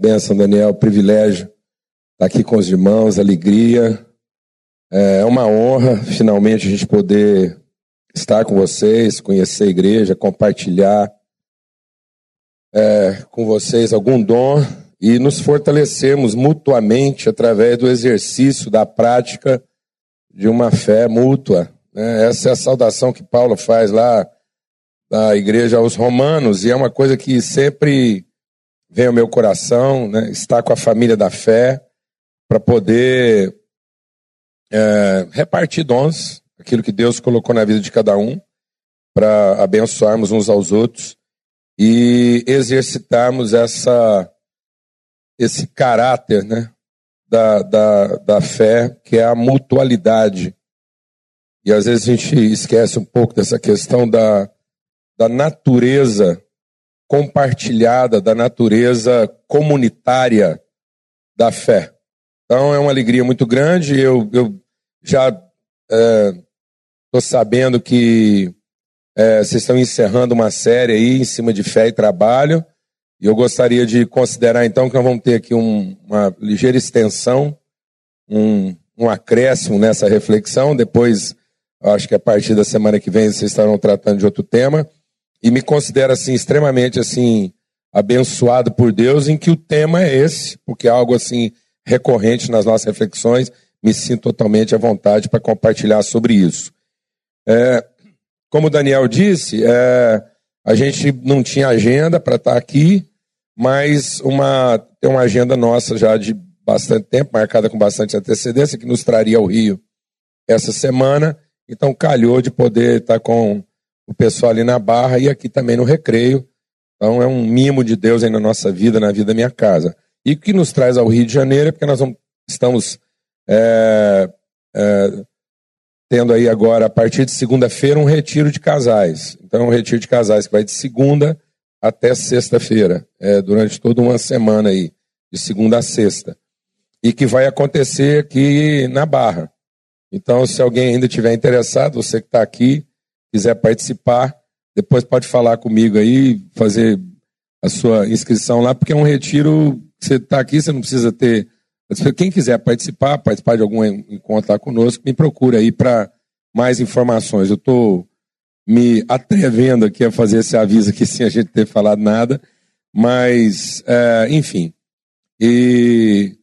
Benção, Daniel, privilégio estar aqui com os irmãos, alegria. É uma honra, finalmente, a gente poder estar com vocês, conhecer a igreja, compartilhar é, com vocês algum dom e nos fortalecermos mutuamente através do exercício, da prática de uma fé mútua. Né? Essa é a saudação que Paulo faz lá da igreja aos romanos, e é uma coisa que sempre vem ao meu coração, né, estar com a família da fé, para poder é, repartir dons, aquilo que Deus colocou na vida de cada um, para abençoarmos uns aos outros e exercitarmos essa, esse caráter né, da, da, da fé, que é a mutualidade. E às vezes a gente esquece um pouco dessa questão da, da natureza compartilhada, da natureza comunitária da fé. Então é uma alegria muito grande. Eu, eu já estou é, sabendo que é, vocês estão encerrando uma série aí em cima de fé e trabalho. E eu gostaria de considerar então que nós vamos ter aqui um, uma ligeira extensão, um, um acréscimo nessa reflexão. Depois, acho que a partir da semana que vem vocês estarão tratando de outro tema e me considero assim extremamente assim abençoado por Deus em que o tema é esse, porque é algo assim recorrente nas nossas reflexões. Me sinto totalmente à vontade para compartilhar sobre isso. É, como o Daniel disse, é, a gente não tinha agenda para estar aqui, mas uma, tem uma agenda nossa já de bastante tempo, marcada com bastante antecedência, que nos traria ao Rio essa semana. Então calhou de poder estar com o pessoal ali na Barra e aqui também no Recreio. Então é um mimo de Deus aí na nossa vida, na vida da minha casa. E o que nos traz ao Rio de Janeiro é porque nós vamos, estamos é, é, tendo aí agora, a partir de segunda-feira, um retiro de casais. Então, é um retiro de casais que vai de segunda até sexta-feira, é, durante toda uma semana aí, de segunda a sexta. E que vai acontecer aqui na Barra. Então, se alguém ainda tiver interessado, você que está aqui, quiser participar, depois pode falar comigo aí, fazer a sua inscrição lá, porque é um retiro, você está aqui, você não precisa ter. Quem quiser participar, participar de algum encontro lá conosco, me procura aí para mais informações. Eu estou me atrevendo aqui a fazer esse aviso aqui sem a gente ter falado nada, mas, é, enfim. E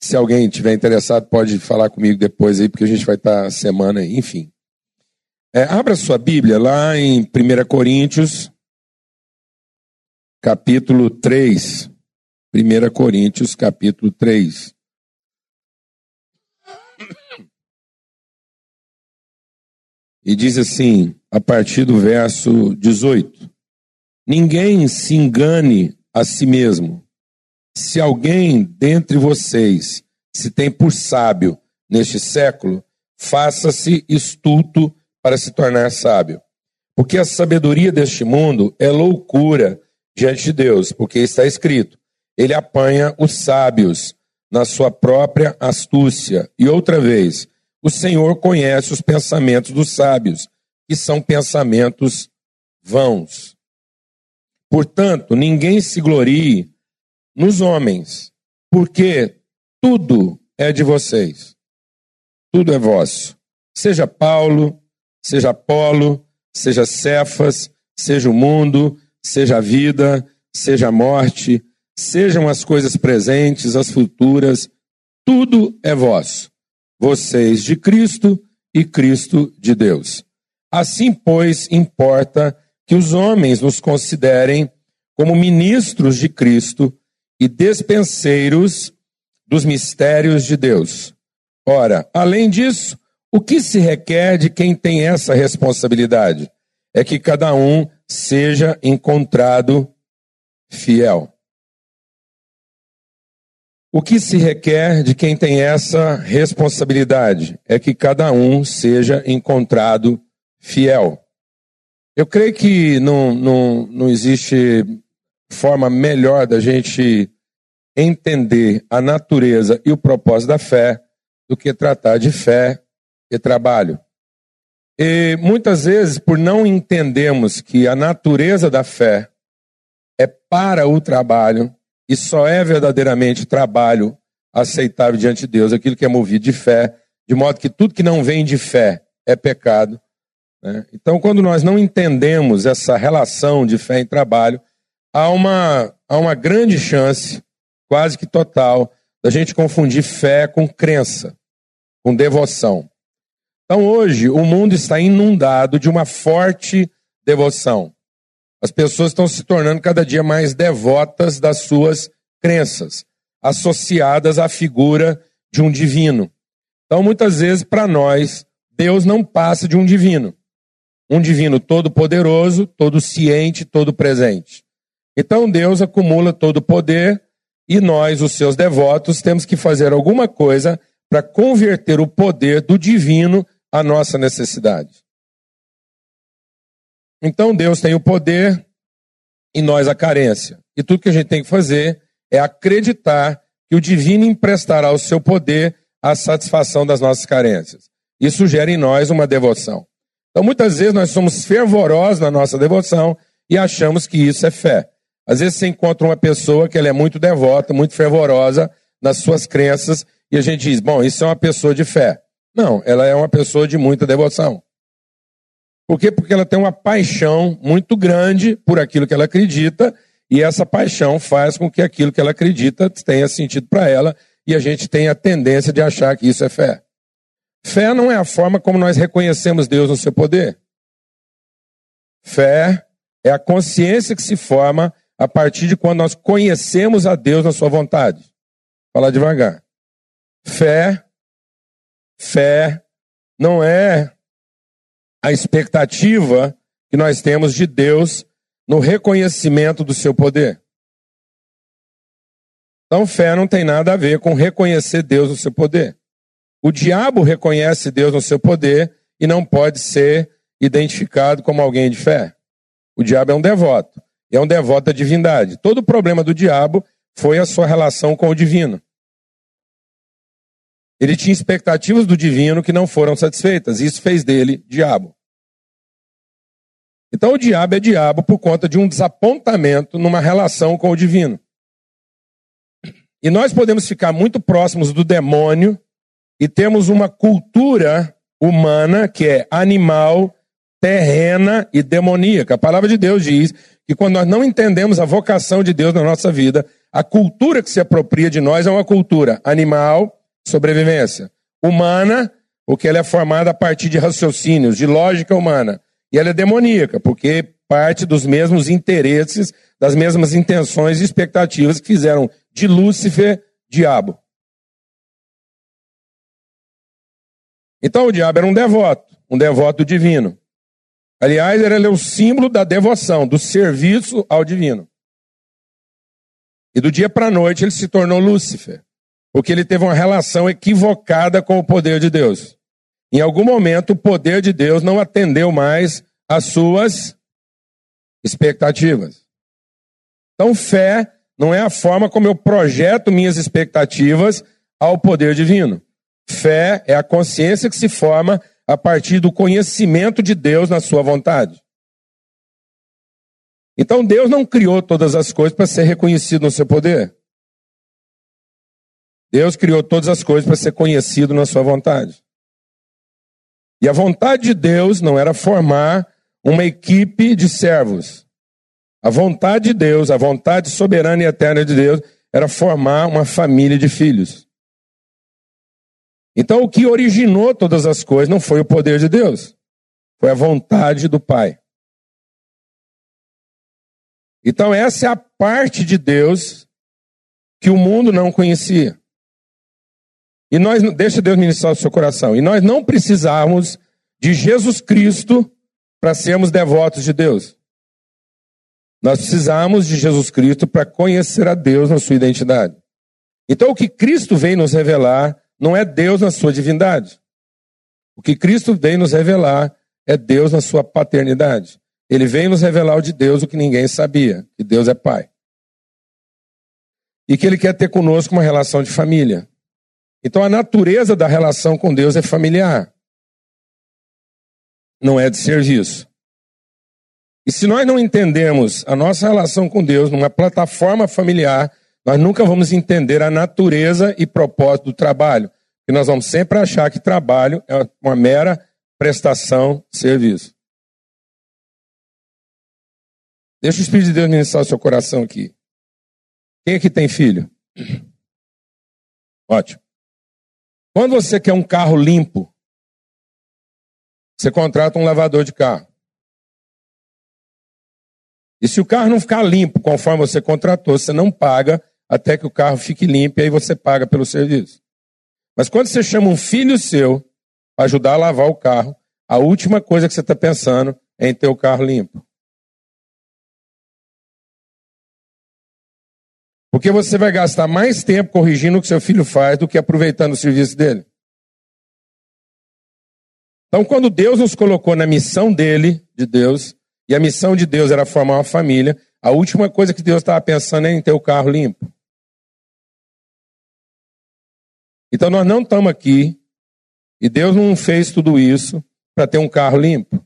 se alguém tiver interessado, pode falar comigo depois aí, porque a gente vai estar tá semana enfim. É, abra sua Bíblia lá em 1 Coríntios, capítulo 3. 1 Coríntios, capítulo 3. E diz assim, a partir do verso 18: Ninguém se engane a si mesmo. Se alguém dentre vocês se tem por sábio neste século, faça-se estulto para se tornar sábio. Porque a sabedoria deste mundo é loucura diante de Deus, porque está escrito: ele apanha os sábios na sua própria astúcia. E outra vez, o Senhor conhece os pensamentos dos sábios, que são pensamentos vãos. Portanto, ninguém se glorie nos homens, porque tudo é de vocês. Tudo é vosso. Seja Paulo, seja Apolo, seja Cefas, seja o mundo, seja a vida, seja a morte, sejam as coisas presentes, as futuras, tudo é vosso. Vocês de Cristo e Cristo de Deus. Assim, pois, importa que os homens nos considerem como ministros de Cristo e despenseiros dos mistérios de Deus. Ora, além disso, o que se requer de quem tem essa responsabilidade? É que cada um seja encontrado fiel. O que se requer de quem tem essa responsabilidade é que cada um seja encontrado fiel. Eu creio que não, não, não existe forma melhor da gente entender a natureza e o propósito da fé do que tratar de fé e trabalho. E muitas vezes, por não entendermos que a natureza da fé é para o trabalho, e só é verdadeiramente trabalho aceitável diante de Deus aquilo que é movido de fé, de modo que tudo que não vem de fé é pecado. Né? Então, quando nós não entendemos essa relação de fé e trabalho, há uma, há uma grande chance, quase que total, da gente confundir fé com crença, com devoção. Então, hoje, o mundo está inundado de uma forte devoção. As pessoas estão se tornando cada dia mais devotas das suas crenças, associadas à figura de um divino. Então, muitas vezes, para nós, Deus não passa de um divino. Um divino todo-poderoso, todo ciente, todo presente. Então, Deus acumula todo o poder e nós, os seus devotos, temos que fazer alguma coisa para converter o poder do divino à nossa necessidade. Então Deus tem o poder e nós a carência. E tudo que a gente tem que fazer é acreditar que o divino emprestará o seu poder à satisfação das nossas carências. Isso gera em nós uma devoção. Então muitas vezes nós somos fervorosos na nossa devoção e achamos que isso é fé. Às vezes você encontra uma pessoa que ela é muito devota, muito fervorosa nas suas crenças e a gente diz, bom, isso é uma pessoa de fé. Não, ela é uma pessoa de muita devoção. Por quê? Porque ela tem uma paixão muito grande por aquilo que ela acredita, e essa paixão faz com que aquilo que ela acredita tenha sentido para ela, e a gente tem a tendência de achar que isso é fé. Fé não é a forma como nós reconhecemos Deus no seu poder. Fé é a consciência que se forma a partir de quando nós conhecemos a Deus na sua vontade. Vou falar devagar. Fé, fé não é a expectativa que nós temos de Deus no reconhecimento do seu poder. Então, fé não tem nada a ver com reconhecer Deus no seu poder. O diabo reconhece Deus no seu poder e não pode ser identificado como alguém de fé. O diabo é um devoto, é um devoto da divindade. Todo o problema do diabo foi a sua relação com o divino. Ele tinha expectativas do divino que não foram satisfeitas, isso fez dele diabo. Então o diabo é diabo por conta de um desapontamento numa relação com o divino. E nós podemos ficar muito próximos do demônio e temos uma cultura humana que é animal, terrena e demoníaca. A palavra de Deus diz que quando nós não entendemos a vocação de Deus na nossa vida, a cultura que se apropria de nós é uma cultura animal, sobrevivência, humana, porque ela é formada a partir de raciocínios, de lógica humana. E ela é demoníaca, porque parte dos mesmos interesses, das mesmas intenções e expectativas que fizeram de Lúcifer diabo. Então o diabo era um devoto, um devoto divino. Aliás, ele é o símbolo da devoção, do serviço ao divino. E do dia para a noite ele se tornou Lúcifer, porque ele teve uma relação equivocada com o poder de Deus. Em algum momento, o poder de Deus não atendeu mais às suas expectativas. Então, fé não é a forma como eu projeto minhas expectativas ao poder divino. Fé é a consciência que se forma a partir do conhecimento de Deus na sua vontade. Então, Deus não criou todas as coisas para ser reconhecido no seu poder. Deus criou todas as coisas para ser conhecido na sua vontade. E a vontade de Deus não era formar uma equipe de servos. A vontade de Deus, a vontade soberana e eterna de Deus, era formar uma família de filhos. Então, o que originou todas as coisas não foi o poder de Deus, foi a vontade do Pai. Então, essa é a parte de Deus que o mundo não conhecia. E nós, deixa Deus ministrar o seu coração. E nós não precisamos de Jesus Cristo para sermos devotos de Deus. Nós precisamos de Jesus Cristo para conhecer a Deus na sua identidade. Então, o que Cristo vem nos revelar não é Deus na sua divindade. O que Cristo vem nos revelar é Deus na sua paternidade. Ele vem nos revelar o de Deus o que ninguém sabia, que Deus é Pai. E que Ele quer ter conosco uma relação de família. Então a natureza da relação com Deus é familiar. Não é de serviço. E se nós não entendemos a nossa relação com Deus numa plataforma familiar, nós nunca vamos entender a natureza e propósito do trabalho. E nós vamos sempre achar que trabalho é uma mera prestação de serviço. Deixa o Espírito de Deus ministrar o seu coração aqui. Quem aqui tem filho? Ótimo. Quando você quer um carro limpo, você contrata um lavador de carro. E se o carro não ficar limpo conforme você contratou, você não paga até que o carro fique limpo e aí você paga pelo serviço. Mas quando você chama um filho seu para ajudar a lavar o carro, a última coisa que você está pensando é em ter o carro limpo. Porque você vai gastar mais tempo corrigindo o que seu filho faz do que aproveitando o serviço dele. Então, quando Deus nos colocou na missão dele, de Deus, e a missão de Deus era formar uma família, a última coisa que Deus estava pensando é em ter o carro limpo. Então, nós não estamos aqui, e Deus não fez tudo isso para ter um carro limpo.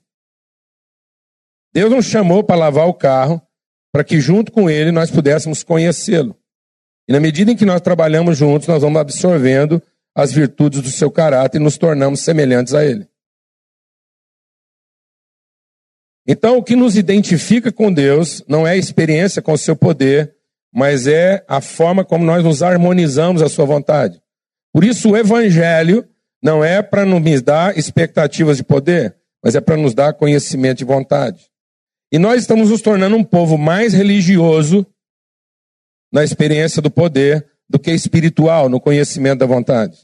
Deus nos chamou para lavar o carro, para que junto com ele nós pudéssemos conhecê-lo. E na medida em que nós trabalhamos juntos, nós vamos absorvendo as virtudes do seu caráter e nos tornamos semelhantes a ele. Então, o que nos identifica com Deus não é a experiência com o seu poder, mas é a forma como nós nos harmonizamos à sua vontade. Por isso, o evangelho não é para nos dar expectativas de poder, mas é para nos dar conhecimento de vontade. E nós estamos nos tornando um povo mais religioso na experiência do poder do que espiritual no conhecimento da vontade.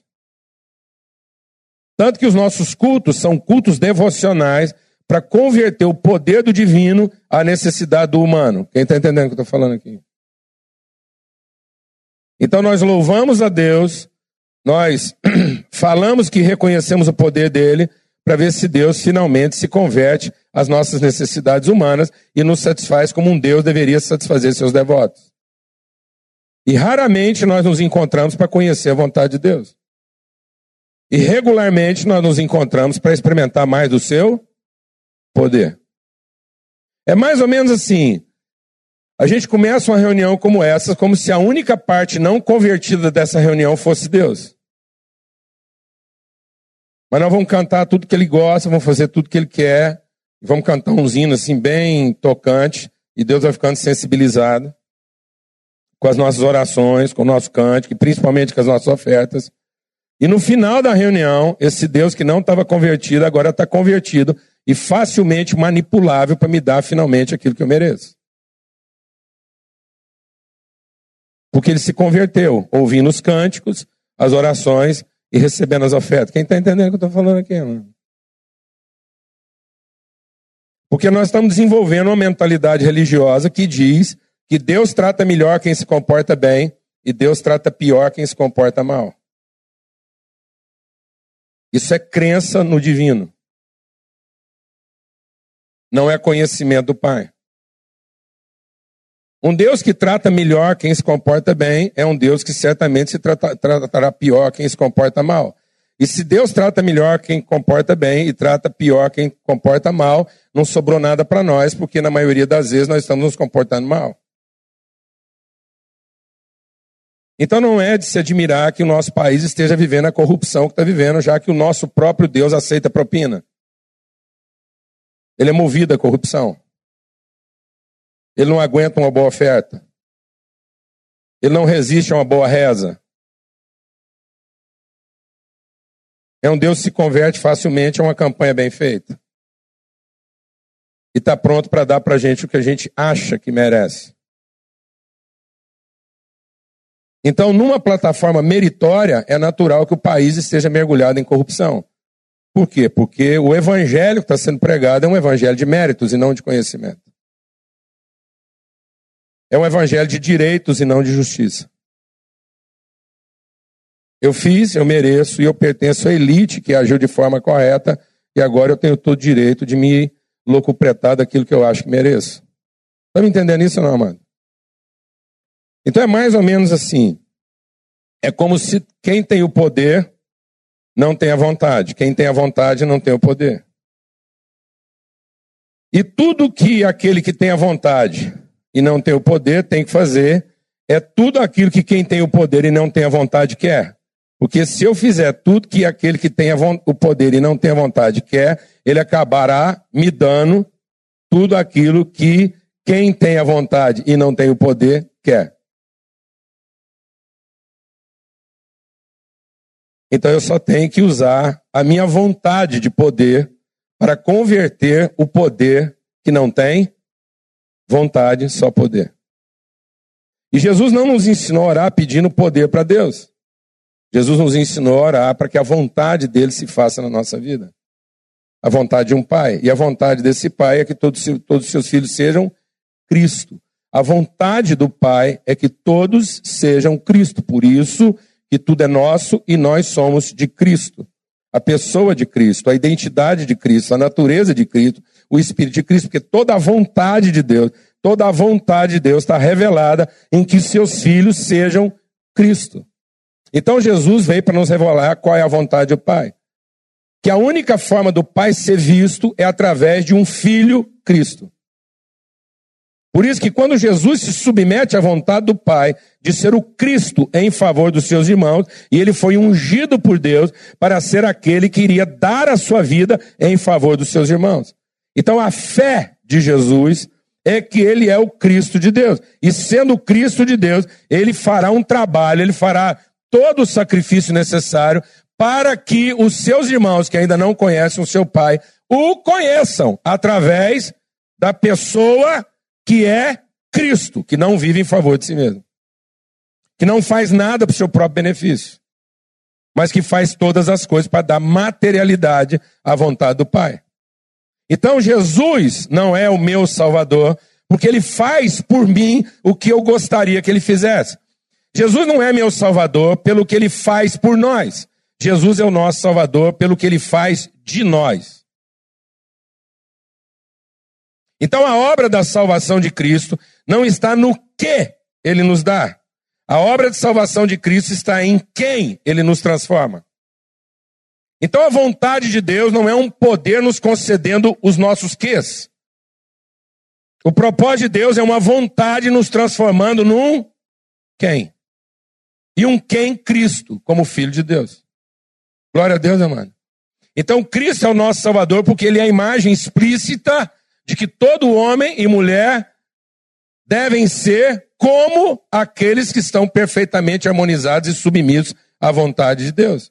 Tanto que os nossos cultos são cultos devocionais para converter o poder do divino à necessidade do humano. Quem está entendendo o que eu estou falando aqui? Então nós louvamos a Deus, nós falamos que reconhecemos o poder dele, para ver se Deus finalmente se converte às nossas necessidades humanas e nos satisfaz como um Deus deveria satisfazer seus devotos. E raramente nós nos encontramos para conhecer a vontade de Deus. E regularmente nós nos encontramos para experimentar mais do seu poder. É mais ou menos assim. A gente começa uma reunião como essa, como se a única parte não convertida dessa reunião fosse Deus. Mas nós vamos cantar tudo que ele gosta, vamos fazer tudo que ele quer, vamos cantar uns hinos assim bem tocante, e Deus vai ficando sensibilizado com as nossas orações, com o nosso cântico, e principalmente com as nossas ofertas. E no final da reunião, esse Deus que não estava convertido, agora está convertido e facilmente manipulável para me dar finalmente aquilo que eu mereço. Porque ele se converteu, ouvindo os cânticos, as orações e recebendo as ofertas. Quem está entendendo o que eu estou falando aqui, mano? Porque nós estamos desenvolvendo uma mentalidade religiosa que diz que Deus trata melhor quem se comporta bem e Deus trata pior quem se comporta mal. Isso é crença no divino. Não é conhecimento do Pai. Um Deus que trata melhor quem se comporta bem é um Deus que certamente se trata, tratará pior quem se comporta mal. E se Deus trata melhor quem comporta bem e trata pior quem comporta mal, não sobrou nada para nós, porque na maioria das vezes nós estamos nos comportando mal. Então não é de se admirar que o nosso país esteja vivendo a corrupção que está vivendo, já que o nosso próprio Deus aceita propina. Ele é movido à corrupção. Ele não aguenta uma boa oferta. Ele não resiste a uma boa reza. É um Deus que se converte facilmente a uma campanha bem feita. E está pronto para dar para a gente o que a gente acha que merece. Então, numa plataforma meritória, é natural que o país esteja mergulhado em corrupção. Por quê? Porque o evangelho que está sendo pregado é um evangelho de méritos e não de conhecimento. É um evangelho de direitos e não de justiça. Eu fiz, eu mereço e eu pertenço à elite que agiu de forma correta e agora eu tenho todo o direito de me locupretar daquilo que eu acho que mereço. Está me entendendo isso, não, amado? Então é mais ou menos assim. É como se quem tem o poder não tem a vontade, quem tem a vontade não tem o poder. E tudo que aquele que tem a vontade e não tem o poder tem que fazer é tudo aquilo que quem tem o poder e não tem a vontade quer. Porque se eu fizer tudo que aquele que tem o poder e não tem a vontade quer, ele acabará me dando tudo aquilo que quem tem a vontade e não tem o poder quer. Então eu só tenho que usar a minha vontade de poder para converter o poder que não tem vontade, só poder. E Jesus não nos ensinou a orar pedindo poder para Deus. Jesus nos ensinou a orar para que a vontade dele se faça na nossa vida. A vontade de um pai. E a vontade desse pai é que todos, todos os seus filhos sejam Cristo. A vontade do pai é que todos sejam Cristo. Por isso que tudo é nosso e nós somos de Cristo. A pessoa de Cristo, a identidade de Cristo, a natureza de Cristo, o Espírito de Cristo, porque toda a vontade de Deus, toda a vontade de Deus está revelada em que seus filhos sejam Cristo. Então Jesus veio para nos revelar qual é a vontade do Pai. Que a única forma do Pai ser visto é através de um filho Cristo. Por isso que quando Jesus se submete à vontade do Pai de ser o Cristo em favor dos seus irmãos, e ele foi ungido por Deus para ser aquele que iria dar a sua vida em favor dos seus irmãos. Então a fé de Jesus é que ele é o Cristo de Deus. E sendo o Cristo de Deus, ele fará um trabalho, ele fará todo o sacrifício necessário para que os seus irmãos que ainda não conhecem o seu Pai o conheçam através da pessoa que é Cristo, que não vive em favor de si mesmo, que não faz nada para o seu próprio benefício, mas que faz todas as coisas para dar materialidade à vontade do Pai. Então Jesus não é o meu Salvador, porque ele faz por mim o que eu gostaria que ele fizesse. Jesus não é meu Salvador pelo que ele faz por nós. Jesus é o nosso Salvador pelo que ele faz de nós. Então a obra da salvação de Cristo não está no que ele nos dá. A obra de salvação de Cristo está em quem ele nos transforma. Então a vontade de Deus não é um poder nos concedendo os nossos quês. O propósito de Deus é uma vontade nos transformando num quem? E um quem Cristo, como filho de Deus. Glória a Deus, amado. Então Cristo é o nosso Salvador porque ele é a imagem explícita de que todo homem e mulher devem ser como aqueles que estão perfeitamente harmonizados e submissos à vontade de Deus.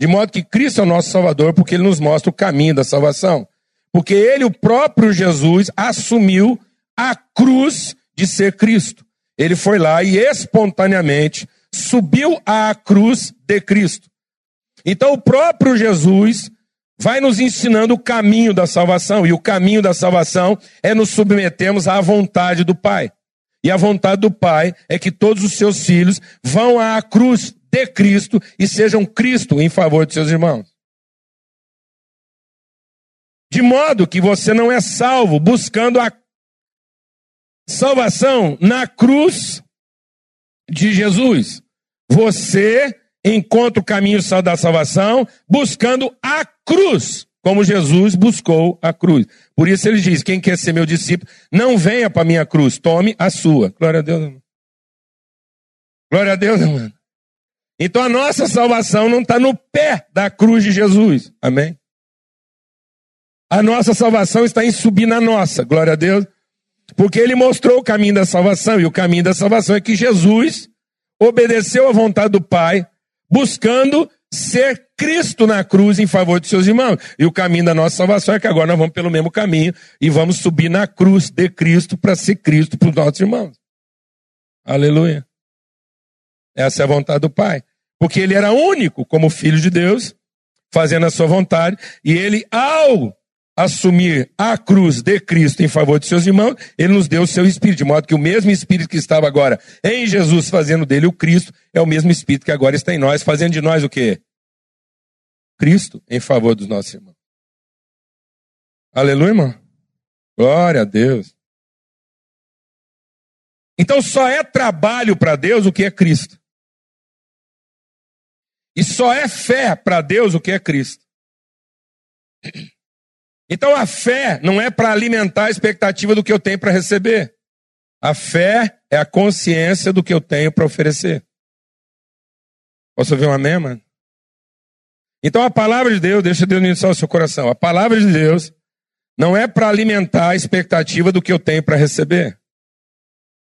De modo que Cristo é o nosso Salvador, porque ele nos mostra o caminho da salvação. Porque ele, o próprio Jesus, assumiu a cruz de ser Cristo. Ele foi lá e espontaneamente subiu à cruz de Cristo. Então, o próprio Jesus vai nos ensinando o caminho da salvação. E o caminho da salvação é nos submetermos à vontade do Pai. E a vontade do Pai é que todos os seus filhos vão à cruz de Cristo e sejam Cristo em favor de seus irmãos. De modo que você não é salvo buscando a salvação na cruz de Jesus. Você encontra o caminho da salvação buscando a cruz, como Jesus buscou a cruz. Por isso ele diz: quem quer ser meu discípulo, não venha para minha cruz, tome a sua. Glória a Deus, irmão. Glória a Deus, irmão. Então a nossa salvação não está no pé da cruz de Jesus. Amém? A nossa salvação está em subir na nossa. Glória a Deus. Porque ele mostrou o caminho da salvação. E o caminho da salvação é que Jesus obedeceu à vontade do Pai, buscando ser Cristo na cruz em favor de seus irmãos. E o caminho da nossa salvação é que agora nós vamos pelo mesmo caminho e vamos subir na cruz de Cristo para ser Cristo para os nossos irmãos. Aleluia. Essa é a vontade do Pai. Porque ele era único como filho de Deus, fazendo a sua vontade, e ele, ao assumir a cruz de Cristo em favor de seus irmãos, ele nos deu o seu Espírito, de modo que o mesmo Espírito que estava agora em Jesus, fazendo dele o Cristo, é o mesmo Espírito que agora está em nós, fazendo de nós o quê? Cristo em favor dos nossos irmãos. Aleluia, irmão? Glória a Deus. Então só é trabalho para Deus o que é Cristo. E só é fé para Deus o que é Cristo. Então a fé não é para alimentar a expectativa do que eu tenho para receber. A fé é a consciência do que eu tenho para oferecer. Posso ouvir um amém, mano? Então a palavra de Deus, deixa Deus iniciar o seu coração. A palavra de Deus não é para alimentar a expectativa do que eu tenho para receber.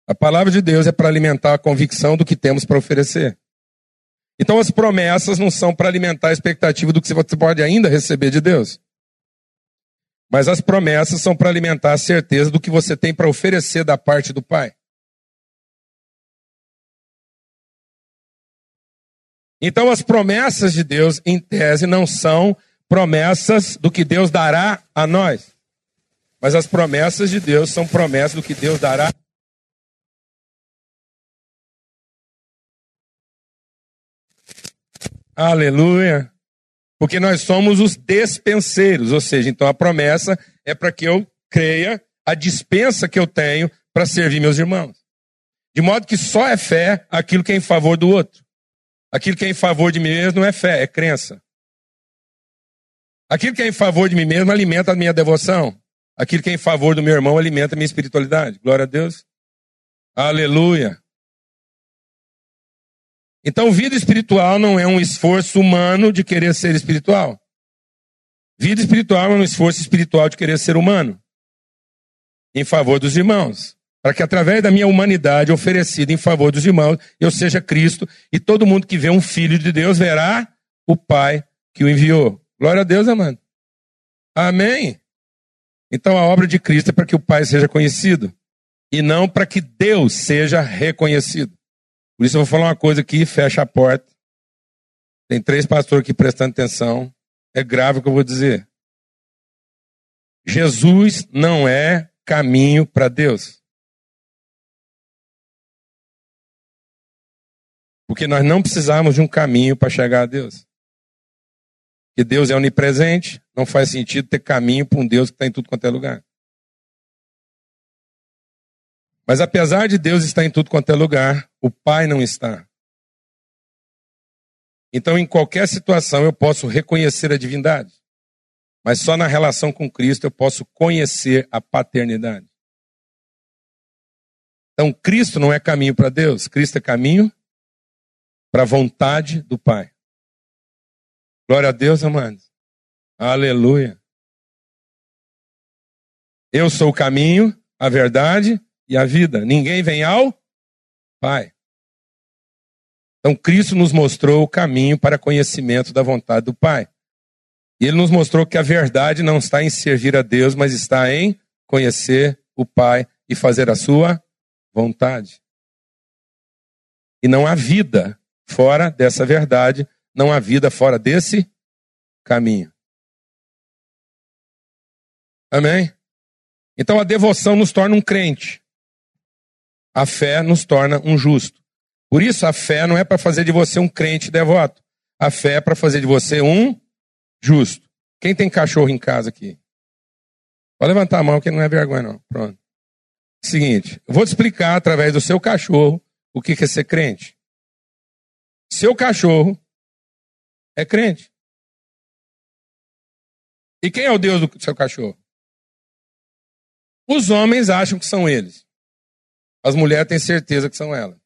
A palavra de Deus é para alimentar a convicção do que temos para oferecer. Então as promessas não são para alimentar a expectativa do que você pode ainda receber de Deus. Mas as promessas são para alimentar a certeza do que você tem para oferecer da parte do Pai. Então, as promessas de Deus, em tese, não são promessas do que Deus dará a nós. Mas as promessas de Deus são promessas do que Deus dará. Aleluia. Porque nós somos os despenseiros, ou seja, então a promessa é para que eu creia a dispensa que eu tenho para servir meus irmãos. De modo que só é fé aquilo que é em favor do outro. Aquilo que é em favor de mim mesmo não é fé, é crença. Aquilo que é em favor de mim mesmo alimenta a minha devoção. Aquilo que é em favor do meu irmão alimenta a minha espiritualidade. Glória a Deus. Aleluia. Então, vida espiritual não é um esforço humano de querer ser espiritual. Vida espiritual é um esforço espiritual de querer ser humano. Em favor dos irmãos. Para que através da minha humanidade oferecida em favor dos irmãos, eu seja Cristo e todo mundo que vê um filho de Deus verá o Pai que o enviou. Glória a Deus, amado. Amém. Então a obra de Cristo é para que o Pai seja conhecido e não para que Deus seja reconhecido. Por isso eu vou falar uma coisa aqui, fecha a porta. Tem três pastores aqui prestando atenção. É grave o que eu vou dizer. Jesus não é caminho para Deus. Porque nós não precisamos de um caminho para chegar a Deus. Que Deus é onipresente, não faz sentido ter caminho para um Deus que está em tudo quanto é lugar. Mas apesar de Deus estar em tudo quanto é lugar, o Pai não está. Então, em qualquer situação, eu posso reconhecer a divindade. Mas só na relação com Cristo eu posso conhecer a paternidade. Então, Cristo não é caminho para Deus, Cristo é caminho para a vontade do Pai. Glória a Deus, amados. Aleluia. Eu sou o caminho, a verdade e a vida. Ninguém vem ao Pai. Então Cristo nos mostrou o caminho para conhecimento da vontade do Pai. E ele nos mostrou que a verdade não está em servir a Deus, mas está em conhecer o Pai e fazer a sua vontade. E não há vida fora dessa verdade, não há vida fora desse caminho. Amém? Então a devoção nos torna um crente. A fé nos torna um justo. Por isso, a fé não é para fazer de você um crente devoto. A fé é para fazer de você um justo. Quem tem cachorro em casa aqui? Pode levantar a mão que não é vergonha, não. Pronto. Seguinte, eu vou te explicar através do seu cachorro o que é ser crente. Seu cachorro é crente. E quem é o Deus do seu cachorro? Os homens acham que são eles. As mulheres têm certeza que são elas.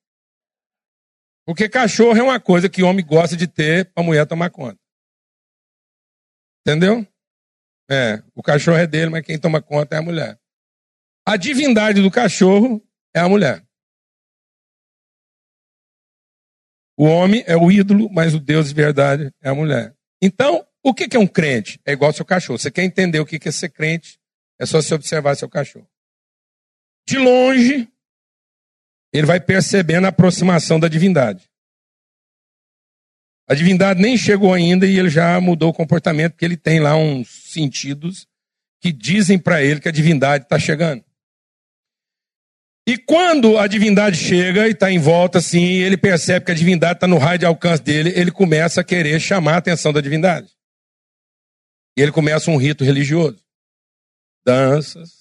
Porque cachorro é uma coisa que o homem gosta de ter para mulher tomar conta. Entendeu? É, o cachorro é dele, mas quem toma conta é a mulher. A divindade do cachorro é a mulher. O homem é o ídolo, mas o Deus de verdade é a mulher. Então, o que é um crente? É igual ao seu cachorro. Você quer entender o que é ser crente? É só você observar seu cachorro. De longe, ele vai percebendo a aproximação da divindade. A divindade nem chegou ainda e ele já mudou o comportamento, porque ele tem lá uns sentidos que dizem para ele que a divindade está chegando. E quando a divindade chega e está em volta assim, ele percebe que a divindade está no raio de alcance dele, ele começa a querer chamar a atenção da divindade. E ele começa um rito religioso. Danças,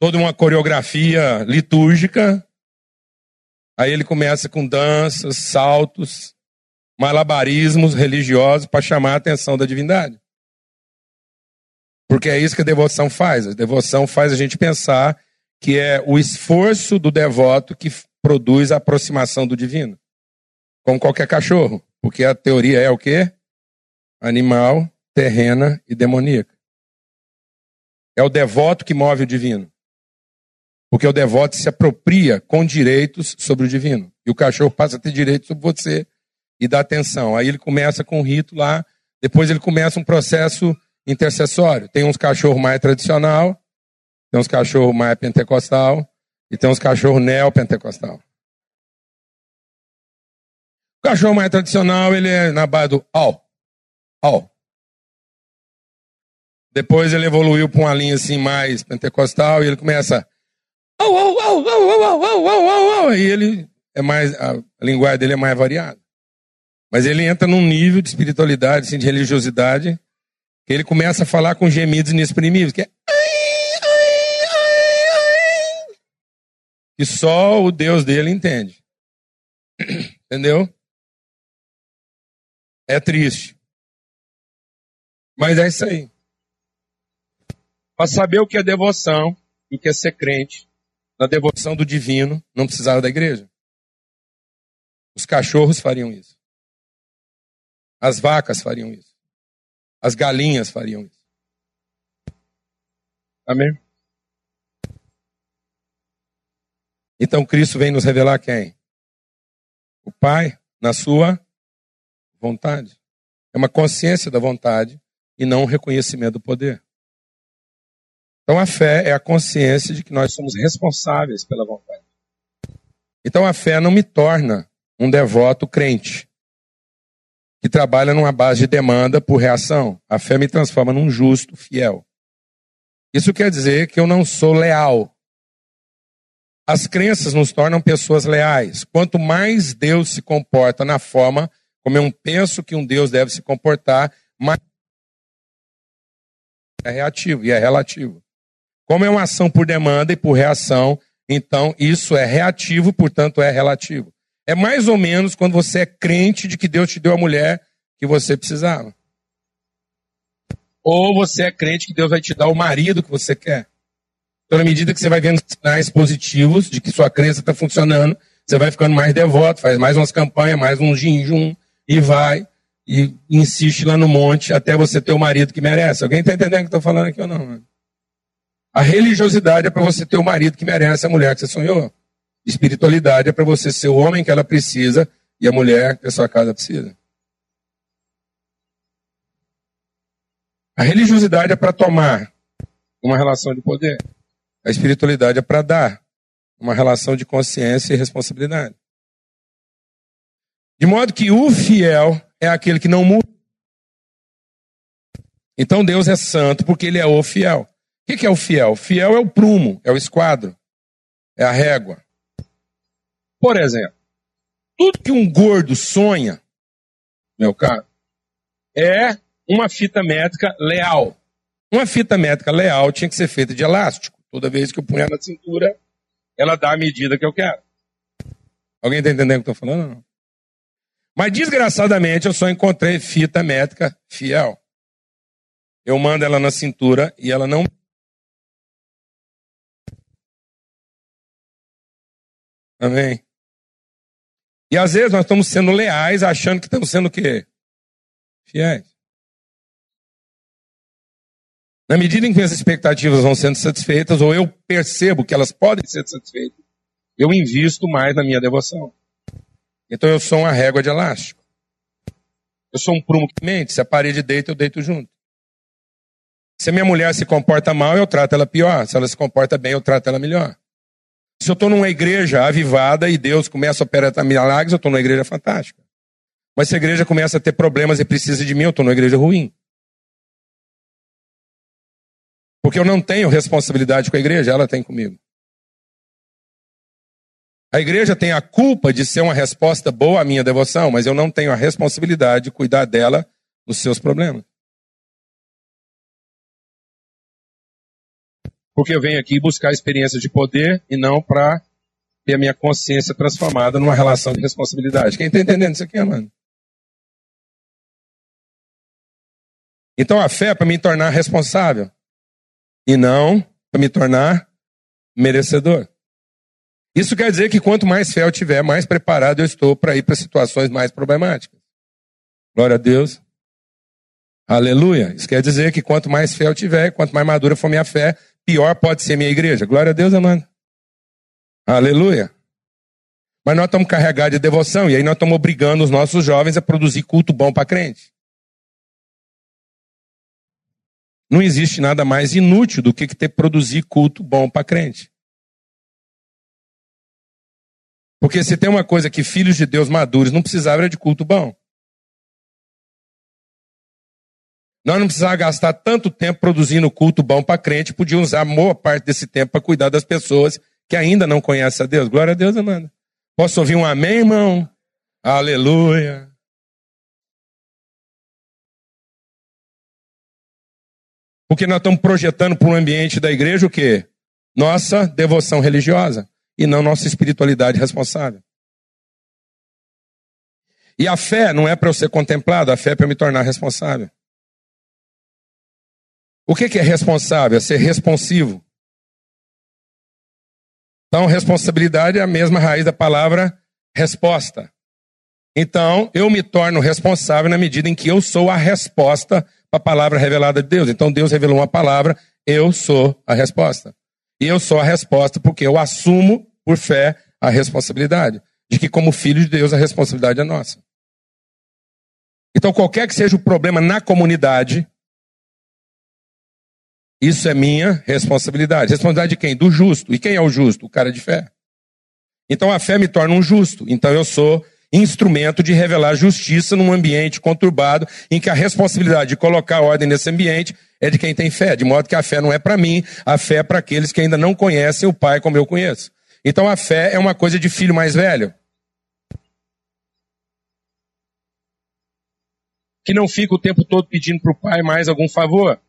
toda uma coreografia litúrgica. Aí ele começa com danças, saltos, malabarismos religiosos para chamar a atenção da divindade. Porque é isso que a devoção faz. A devoção faz a gente pensar que é o esforço do devoto que produz a aproximação do divino. Como qualquer cachorro, porque a teoria é o quê? Animal, terrena e demoníaca. É o devoto que move o divino. Porque o devoto se apropria com direitos sobre o divino. E o cachorro passa a ter direitos sobre você e dá atenção. Aí ele começa com o rito lá, depois ele começa um processo intercessório. Tem uns cachorros mais tradicional, tem uns cachorros mais pentecostal e tem uns cachorros neopentecostal. O cachorro mais tradicional, ele é na base do au, au. Depois ele evoluiu para uma linha assim mais pentecostal e ele começa au, au, au, au, au, au, au, au, e ele é mais a, a linguagem dele é mais variada. Mas ele entra num nível de espiritualidade, assim, de religiosidade, que ele começa a falar com gemidos inexprimíveis, que é que só o Deus dele entende. Entendeu? É triste. Mas é isso aí. Para saber o que é devoção e o que é ser crente, na devoção do divino, não precisava da igreja. Os cachorros fariam isso. As vacas fariam isso. As galinhas fariam isso. Amém? Então Cristo vem nos revelar quem? O Pai, na sua vontade. É uma consciência da vontade e não um reconhecimento do poder. Então a fé é a consciência de que nós somos responsáveis pela vontade. Então a fé não me torna um devoto crente que trabalha numa base de demanda por reação. A fé me transforma num justo fiel. Isso quer dizer que eu não sou leal. As crenças nos tornam pessoas leais. Quanto mais Deus se comporta na forma como eu penso que um Deus deve se comportar, mas é reativo e é relativo. Como é uma ação por demanda e por reação, então isso é reativo, portanto é relativo. É mais ou menos quando você é crente de que Deus te deu a mulher que você precisava. Ou você é crente que Deus vai te dar o marido que você quer. Então, na medida que você vai vendo sinais positivos de que sua crença está funcionando, você vai ficando mais devoto, faz mais umas campanhas, mais um jejum, e vai e insiste lá no monte até você ter o marido que merece. Alguém está entendendo o que eu estou falando aqui ou não? Mano? A religiosidade é para você ter o marido que merece a mulher que você sonhou. Espiritualidade é para você ser o homem que ela precisa e a mulher que a sua casa precisa. A religiosidade é para tomar uma relação de poder. A espiritualidade é para dar uma relação de consciência e responsabilidade. De modo que o fiel é aquele que não muda. Então Deus é santo porque ele é o fiel. O que é o fiel? Fiel é o prumo, é o esquadro, é a régua. Por exemplo, tudo que um gordo sonha, meu caro, é uma fita métrica leal. Uma fita métrica leal tinha que ser feita de elástico. Toda vez que eu punha na cintura, ela dá a medida que eu quero. Alguém está entendendo o que eu estou falando? Não? Mas desgraçadamente eu só encontrei fita métrica fiel. Eu mando ela na cintura e ela não. Amém. E às vezes nós estamos sendo leais, achando que estamos sendo o quê? Fiéis. Na medida em que minhas expectativas vão sendo satisfeitas, ou eu percebo que elas podem ser satisfeitas, eu invisto mais na minha devoção. Então eu sou uma régua de elástico. Eu sou um prumo que mente. Se a parede deita, eu deito junto. Se a minha mulher se comporta mal, eu trato ela pior. Se ela se comporta bem, eu trato ela melhor. Se eu estou numa igreja avivada e Deus começa a operar milagres, eu estou numa igreja fantástica. Mas se a igreja começa a ter problemas e precisa de mim, eu estou numa igreja ruim. Porque eu não tenho responsabilidade com a igreja, ela tem comigo. A igreja tem a culpa de ser uma resposta boa à minha devoção, mas eu não tenho a responsabilidade de cuidar dela nos seus problemas. Porque eu venho aqui buscar experiências de poder e não para ter a minha consciência transformada numa relação de responsabilidade. Quem está entendendo isso aqui, mano? Então a fé é para me tornar responsável e não para me tornar merecedor. Isso quer dizer que quanto mais fé eu tiver, mais preparado eu estou para ir para situações mais problemáticas. Glória a Deus. Aleluia. Isso quer dizer que quanto mais fé eu tiver, quanto mais madura for minha fé, pior pode ser minha igreja. Glória a Deus, amado. Aleluia. Mas nós estamos carregados de devoção e aí nós estamos obrigando os nossos jovens a produzir culto bom para crente. Não existe nada mais inútil do que ter produzir culto bom para crente. Porque se tem uma coisa que filhos de Deus maduros não precisavam era de culto bom. Nós não precisávamos gastar tanto tempo produzindo culto bom para crente, podiam usar boa parte desse tempo para cuidar das pessoas que ainda não conhecem a Deus. Glória a Deus, Amanda. Posso ouvir um amém, irmão? Aleluia. Porque nós estamos projetando para o ambiente da igreja o quê? Nossa devoção religiosa e não nossa espiritualidade responsável. E a fé não é para eu ser contemplado, a fé é para eu me tornar responsável. O que, que é responsável? É ser responsivo. Então, responsabilidade é a mesma raiz da palavra resposta. Então, eu me torno responsável na medida em que eu sou a resposta para a palavra revelada de Deus. Então Deus revelou uma palavra, eu sou a resposta. E eu sou a resposta porque eu assumo por fé a responsabilidade de que como filho de Deus a responsabilidade é nossa. Então qualquer que seja o problema na comunidade, isso é minha responsabilidade. Responsabilidade de quem? Do justo. E quem é o justo? O cara de fé. Então a fé me torna um justo. Então eu sou instrumento de revelar justiça num ambiente conturbado, em que a responsabilidade de colocar ordem nesse ambiente é de quem tem fé, de modo que a fé não é para mim, a fé é para aqueles que ainda não conhecem o Pai como eu conheço. Então a fé é uma coisa de filho mais velho. Que não fica o tempo todo pedindo para o pai mais algum favor,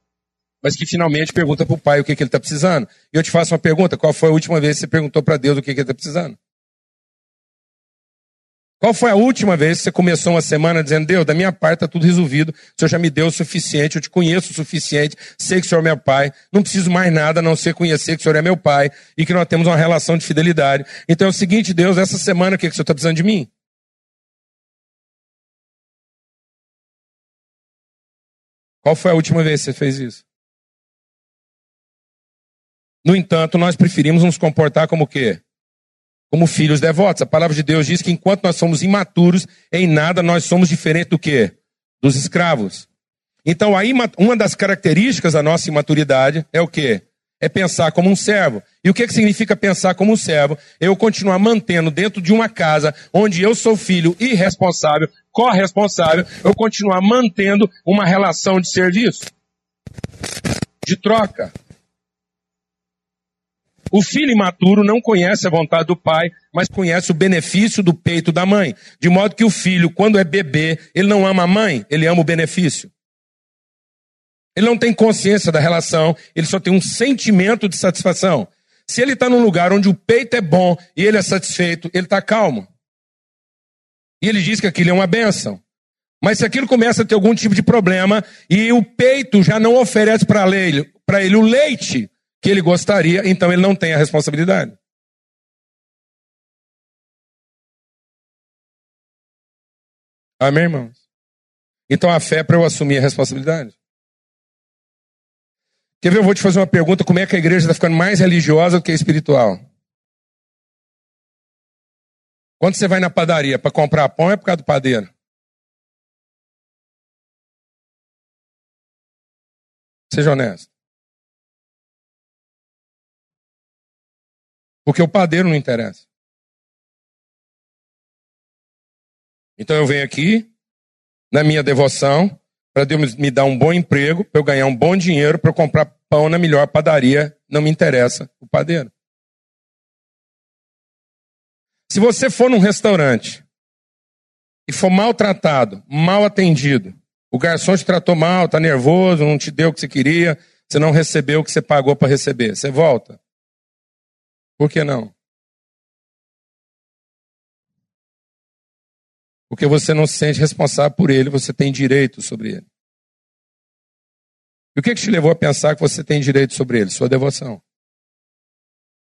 mas que finalmente pergunta para o pai o que, que ele está precisando. E eu te faço uma pergunta: qual foi a última vez que você perguntou para Deus o que, que ele está precisando? Qual foi a última vez que você começou uma semana dizendo, Deus, da minha parte está tudo resolvido, o Senhor já me deu o suficiente, eu te conheço o suficiente, sei que o Senhor é meu pai, não preciso mais nada a não ser conhecer que o Senhor é meu pai e que nós temos uma relação de fidelidade. Então é o seguinte, Deus, essa semana o que, que o Senhor está precisando de mim? Qual foi a última vez que você fez isso? No entanto, nós preferimos nos comportar como quê? como filhos devotos. A palavra de Deus diz que enquanto nós somos imaturos, em nada nós somos diferentes do que? Dos escravos. Então, uma das características da nossa imaturidade é o quê? É pensar como um servo. E o que, que significa pensar como um servo? Eu continuar mantendo dentro de uma casa onde eu sou filho irresponsável, corresponsável, eu continuar mantendo uma relação de serviço, de troca. O filho imaturo não conhece a vontade do pai, mas conhece o benefício do peito da mãe. De modo que o filho, quando é bebê, ele não ama a mãe, ele ama o benefício. Ele não tem consciência da relação, ele só tem um sentimento de satisfação. Se ele está num lugar onde o peito é bom e ele é satisfeito, ele está calmo. E ele diz que aquilo é uma benção. Mas se aquilo começa a ter algum tipo de problema e o peito já não oferece para ele, ele o leite, que ele gostaria, então ele não tem a responsabilidade. Amém, irmãos? Então a fé é para eu assumir a responsabilidade. Quer ver? Eu vou te fazer uma pergunta: como é que a igreja está ficando mais religiosa do que espiritual? Quando você vai na padaria para comprar pão, é por causa do padeiro. Seja honesto. Porque o padeiro não interessa. Então eu venho aqui, na minha devoção, para Deus me dar um bom emprego, para eu ganhar um bom dinheiro, para eu comprar pão na melhor padaria. Não me interessa o padeiro. Se você for num restaurante e for maltratado, mal atendido, o garçom te tratou mal, está nervoso, não te deu o que você queria, você não recebeu o que você pagou para receber, você volta. Por que não? Porque você não se sente responsável por ele, você tem direito sobre ele. E o que, que te levou a pensar que você tem direito sobre ele? Sua devoção.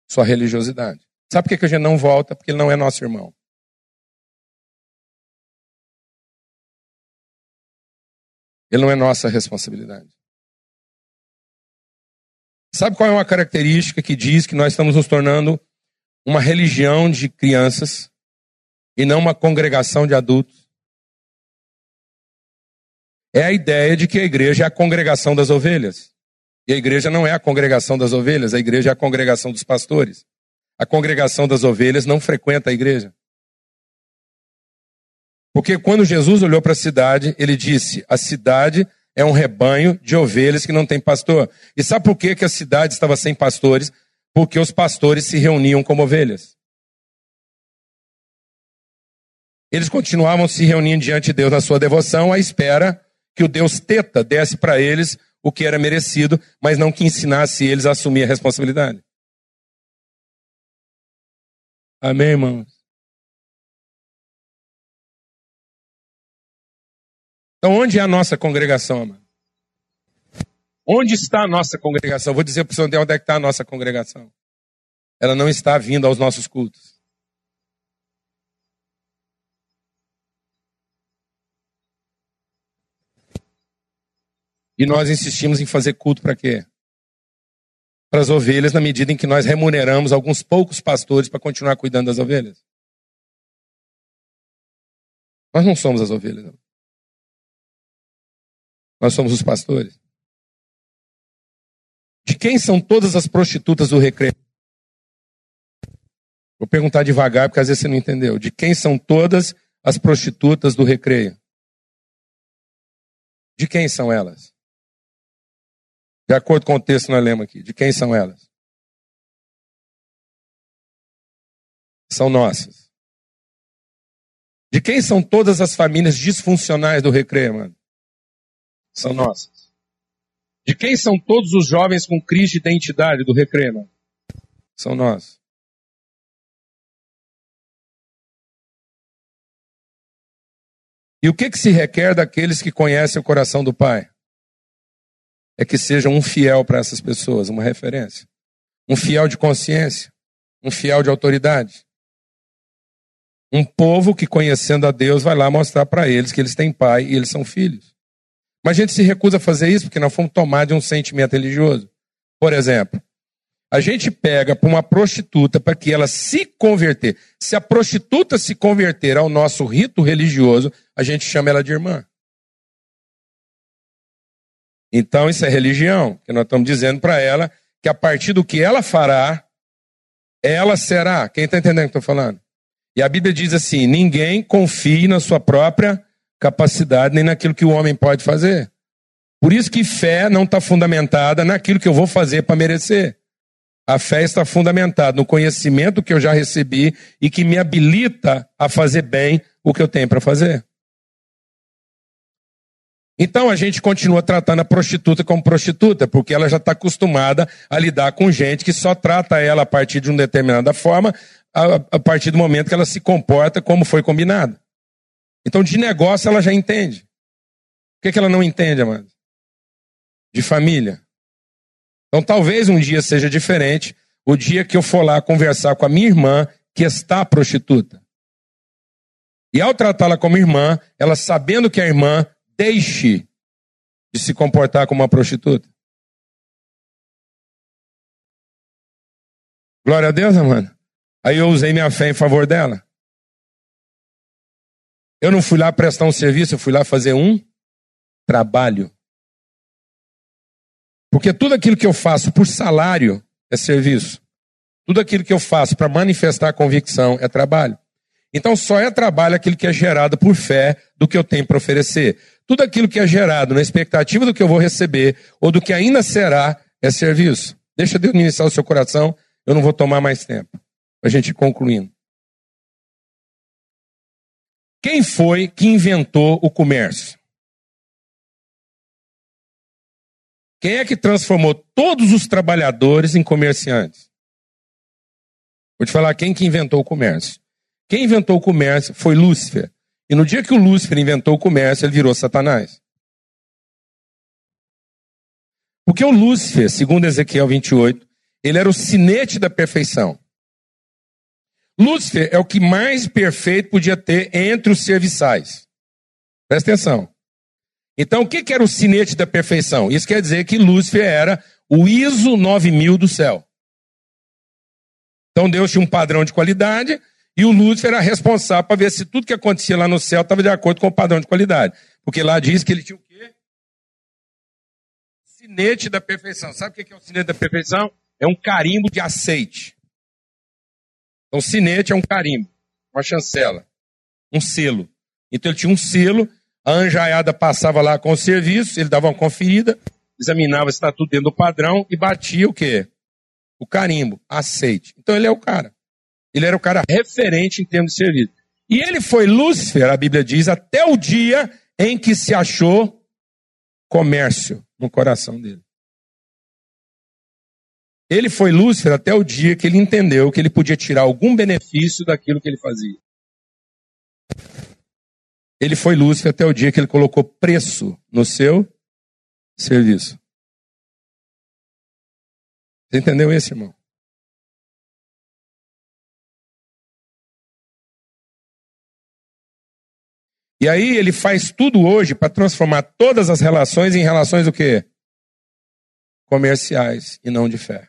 sua religiosidade. Sabe por que a gente não volta? Porque ele não é nosso irmão. Ele não é nossa responsabilidade. Sabe qual é uma característica que diz que nós estamos nos tornando uma religião de crianças e não uma congregação de adultos? É a ideia de que a igreja é a congregação das ovelhas. E a igreja não é a congregação das ovelhas, a igreja é a congregação dos pastores. A congregação das ovelhas não frequenta a igreja. Porque quando Jesus olhou para a cidade, ele disse: a cidade é um rebanho de ovelhas que não tem pastor. E sabe por que, que a cidade estava sem pastores? Porque os pastores se reuniam como ovelhas. Eles continuavam se reunindo diante de Deus na sua devoção, à espera que o Deus Teta desse para eles o que era merecido, mas não que ensinasse eles a assumir a responsabilidade. Amém, irmãos? Então, onde é a nossa congregação, amado? Onde está a nossa congregação? Vou dizer para o senhor onde é que está a nossa congregação. Ela não está vindo aos nossos cultos. E nós insistimos em fazer culto para quê? Para as ovelhas, na medida em que nós remuneramos alguns poucos pastores para continuar cuidando das ovelhas. Nós não somos as ovelhas. Não. Nós somos os pastores. De quem são todas as prostitutas do recreio? Vou perguntar devagar, porque às vezes você não entendeu. De quem são todas as prostitutas do recreio? De quem são elas? De acordo com o texto nós lemos aqui. De quem são elas? São nossas. De quem são todas as famílias disfuncionais do recreio, mano? São nossas. De quem são todos os jovens com crise de identidade do recreio? São nós. E o que, que se requer daqueles que conhecem o coração do Pai? É que sejam um fiel para essas pessoas, uma referência. Um fiel de consciência. Um fiel de autoridade. Um povo que, conhecendo a Deus, vai lá mostrar para eles que eles têm pai e eles são filhos. Mas a gente se recusa a fazer isso porque nós fomos tomados de um sentimento religioso. Por exemplo, a gente pega para uma prostituta para que ela se converter. Se a prostituta se converter ao nosso rito religioso, a gente chama ela de irmã. Então isso é religião, que nós estamos dizendo para ela que a partir do que ela fará, ela será. Quem está entendendo o que estou falando? E a Bíblia diz assim: ninguém confie na sua própria capacidade nem naquilo que o homem pode fazer. Por isso que fé não está fundamentada naquilo que eu vou fazer para merecer. A fé está fundamentada no conhecimento que eu já recebi e que me habilita a fazer bem o que eu tenho para fazer. Então a gente continua tratando a prostituta como prostituta, porque ela já está acostumada a lidar com gente que só trata ela a partir de uma determinada forma, a, a partir do momento que ela se comporta como foi combinado. Então, de negócio, ela já entende. O que, é que ela não entende, amado? De família. Então, talvez um dia seja diferente o dia que eu for lá conversar com a minha irmã, que está prostituta. E ao tratá-la como irmã, ela sabendo que a irmã deixe de se comportar como uma prostituta. Glória a Deus, amado. Aí eu usei minha fé em favor dela. Eu não fui lá prestar um serviço, eu fui lá fazer um trabalho. Porque tudo aquilo que eu faço por salário é serviço. Tudo aquilo que eu faço para manifestar convicção é trabalho. Então só é trabalho aquilo que é gerado por fé do que eu tenho para oferecer. Tudo aquilo que é gerado na expectativa do que eu vou receber ou do que ainda será é serviço. Deixa Deus ministrar o seu coração, eu não vou tomar mais tempo. A gente concluindo. Quem foi que inventou o comércio? Quem é que transformou todos os trabalhadores em comerciantes? Vou te falar quem que inventou o comércio. Quem inventou o comércio foi Lúcifer. E no dia que o Lúcifer inventou o comércio, ele virou Satanás. Porque o Lúcifer, segundo Ezequiel 28, Ele era o sinete da perfeição. Lúcifer é o que mais perfeito podia ter entre os serviçais. Presta atenção. Então, o que era o sinete da perfeição? Isso quer dizer que Lúcifer era o ISO 9000 do céu. Então, Deus tinha um padrão de qualidade e o Lúcifer era responsável para ver se tudo que acontecia lá no céu estava de acordo com o padrão de qualidade. Porque lá diz que ele tinha o quê? Sinete da perfeição. Sabe o que é o sinete da perfeição? É um carimbo de aceite. Então, sinete é um carimbo, uma chancela, um selo. Então, ele tinha um selo, a anjaiada passava lá com o serviço, ele dava uma conferida, examinava se está tudo dentro do padrão e batia o quê? O carimbo, aceite. Então, ele é o cara. Ele era o cara referente em termos de serviço. E ele foi Lúcifer, a Bíblia diz, até o dia em que se achou comércio no coração dele. Ele foi Lúcifer até o dia que ele entendeu que ele podia tirar algum benefício daquilo que ele fazia. Ele foi Lúcifer até o dia que ele colocou preço no seu serviço. Você entendeu isso, irmão? E aí ele faz tudo hoje para transformar todas as relações em relações o quê? Comerciais e não de fé.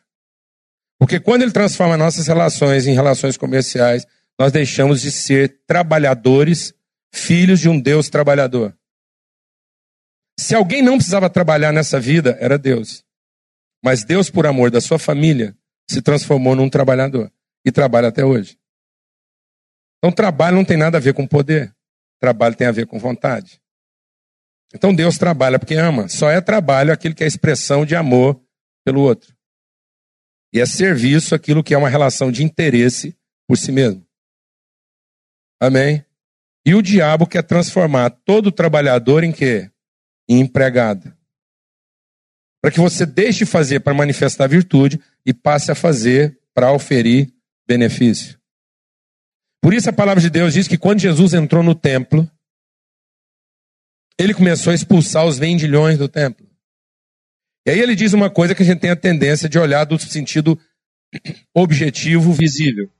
Porque quando ele transforma nossas relações em relações comerciais, nós deixamos de ser trabalhadores, filhos de um Deus trabalhador. Se alguém não precisava trabalhar nessa vida, era Deus. Mas Deus, por amor da sua família, se transformou num trabalhador. E trabalha até hoje. Então, trabalho não tem nada a ver com poder. Trabalho tem a ver com vontade. Então, Deus trabalha porque ama. Só é trabalho aquilo que é expressão de amor pelo outro. E é serviço aquilo que é uma relação de interesse por si mesmo. Amém? E o diabo quer transformar todo trabalhador em quê? Em empregado. Para que você deixe de fazer para manifestar virtude e passe a fazer para oferir benefício. Por isso a palavra de Deus diz que quando Jesus entrou no templo, ele começou a expulsar os vendilhões do templo. E aí ele diz uma coisa que a gente tem a tendência de olhar do sentido objetivo, visível.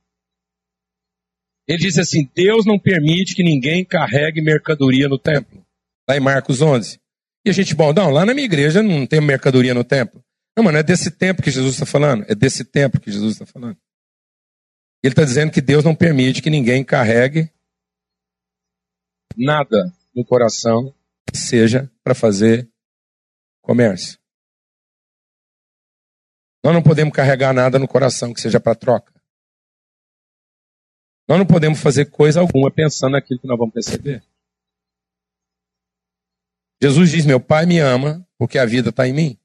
Ele diz assim: Deus não permite que ninguém carregue mercadoria no templo. Lá em Marcos 11. E a gente, bom, não, lá na minha igreja não tem mercadoria no templo. Não, mano, é desse tempo que Jesus está falando. É desse tempo que Jesus está falando. Ele está dizendo que Deus não permite que ninguém carregue nada no coração que seja para fazer comércio. Nós não podemos carregar nada no coração que seja para troca. Nós não podemos fazer coisa alguma pensando naquilo que nós vamos receber. Jesus diz: Meu Pai me ama porque a vida está em mim.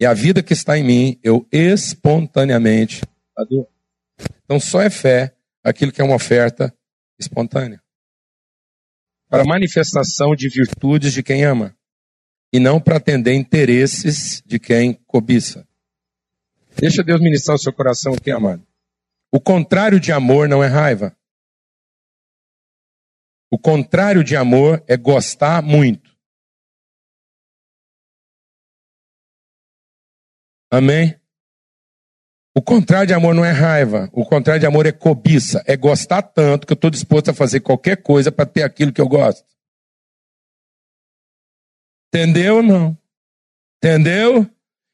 E a vida que está em mim, eu espontaneamente adoro. Então só é fé aquilo que é uma oferta espontânea. Para manifestação de virtudes de quem ama. E não para atender interesses de quem cobiça. Deixa Deus ministrar o seu coração aqui, amado. O contrário de amor não é raiva. O contrário de amor é gostar muito. Amém? O contrário de amor não é raiva. O contrário de amor é cobiça. É gostar tanto que eu estou disposto a fazer qualquer coisa para ter aquilo que eu gosto. Entendeu ou não? Entendeu?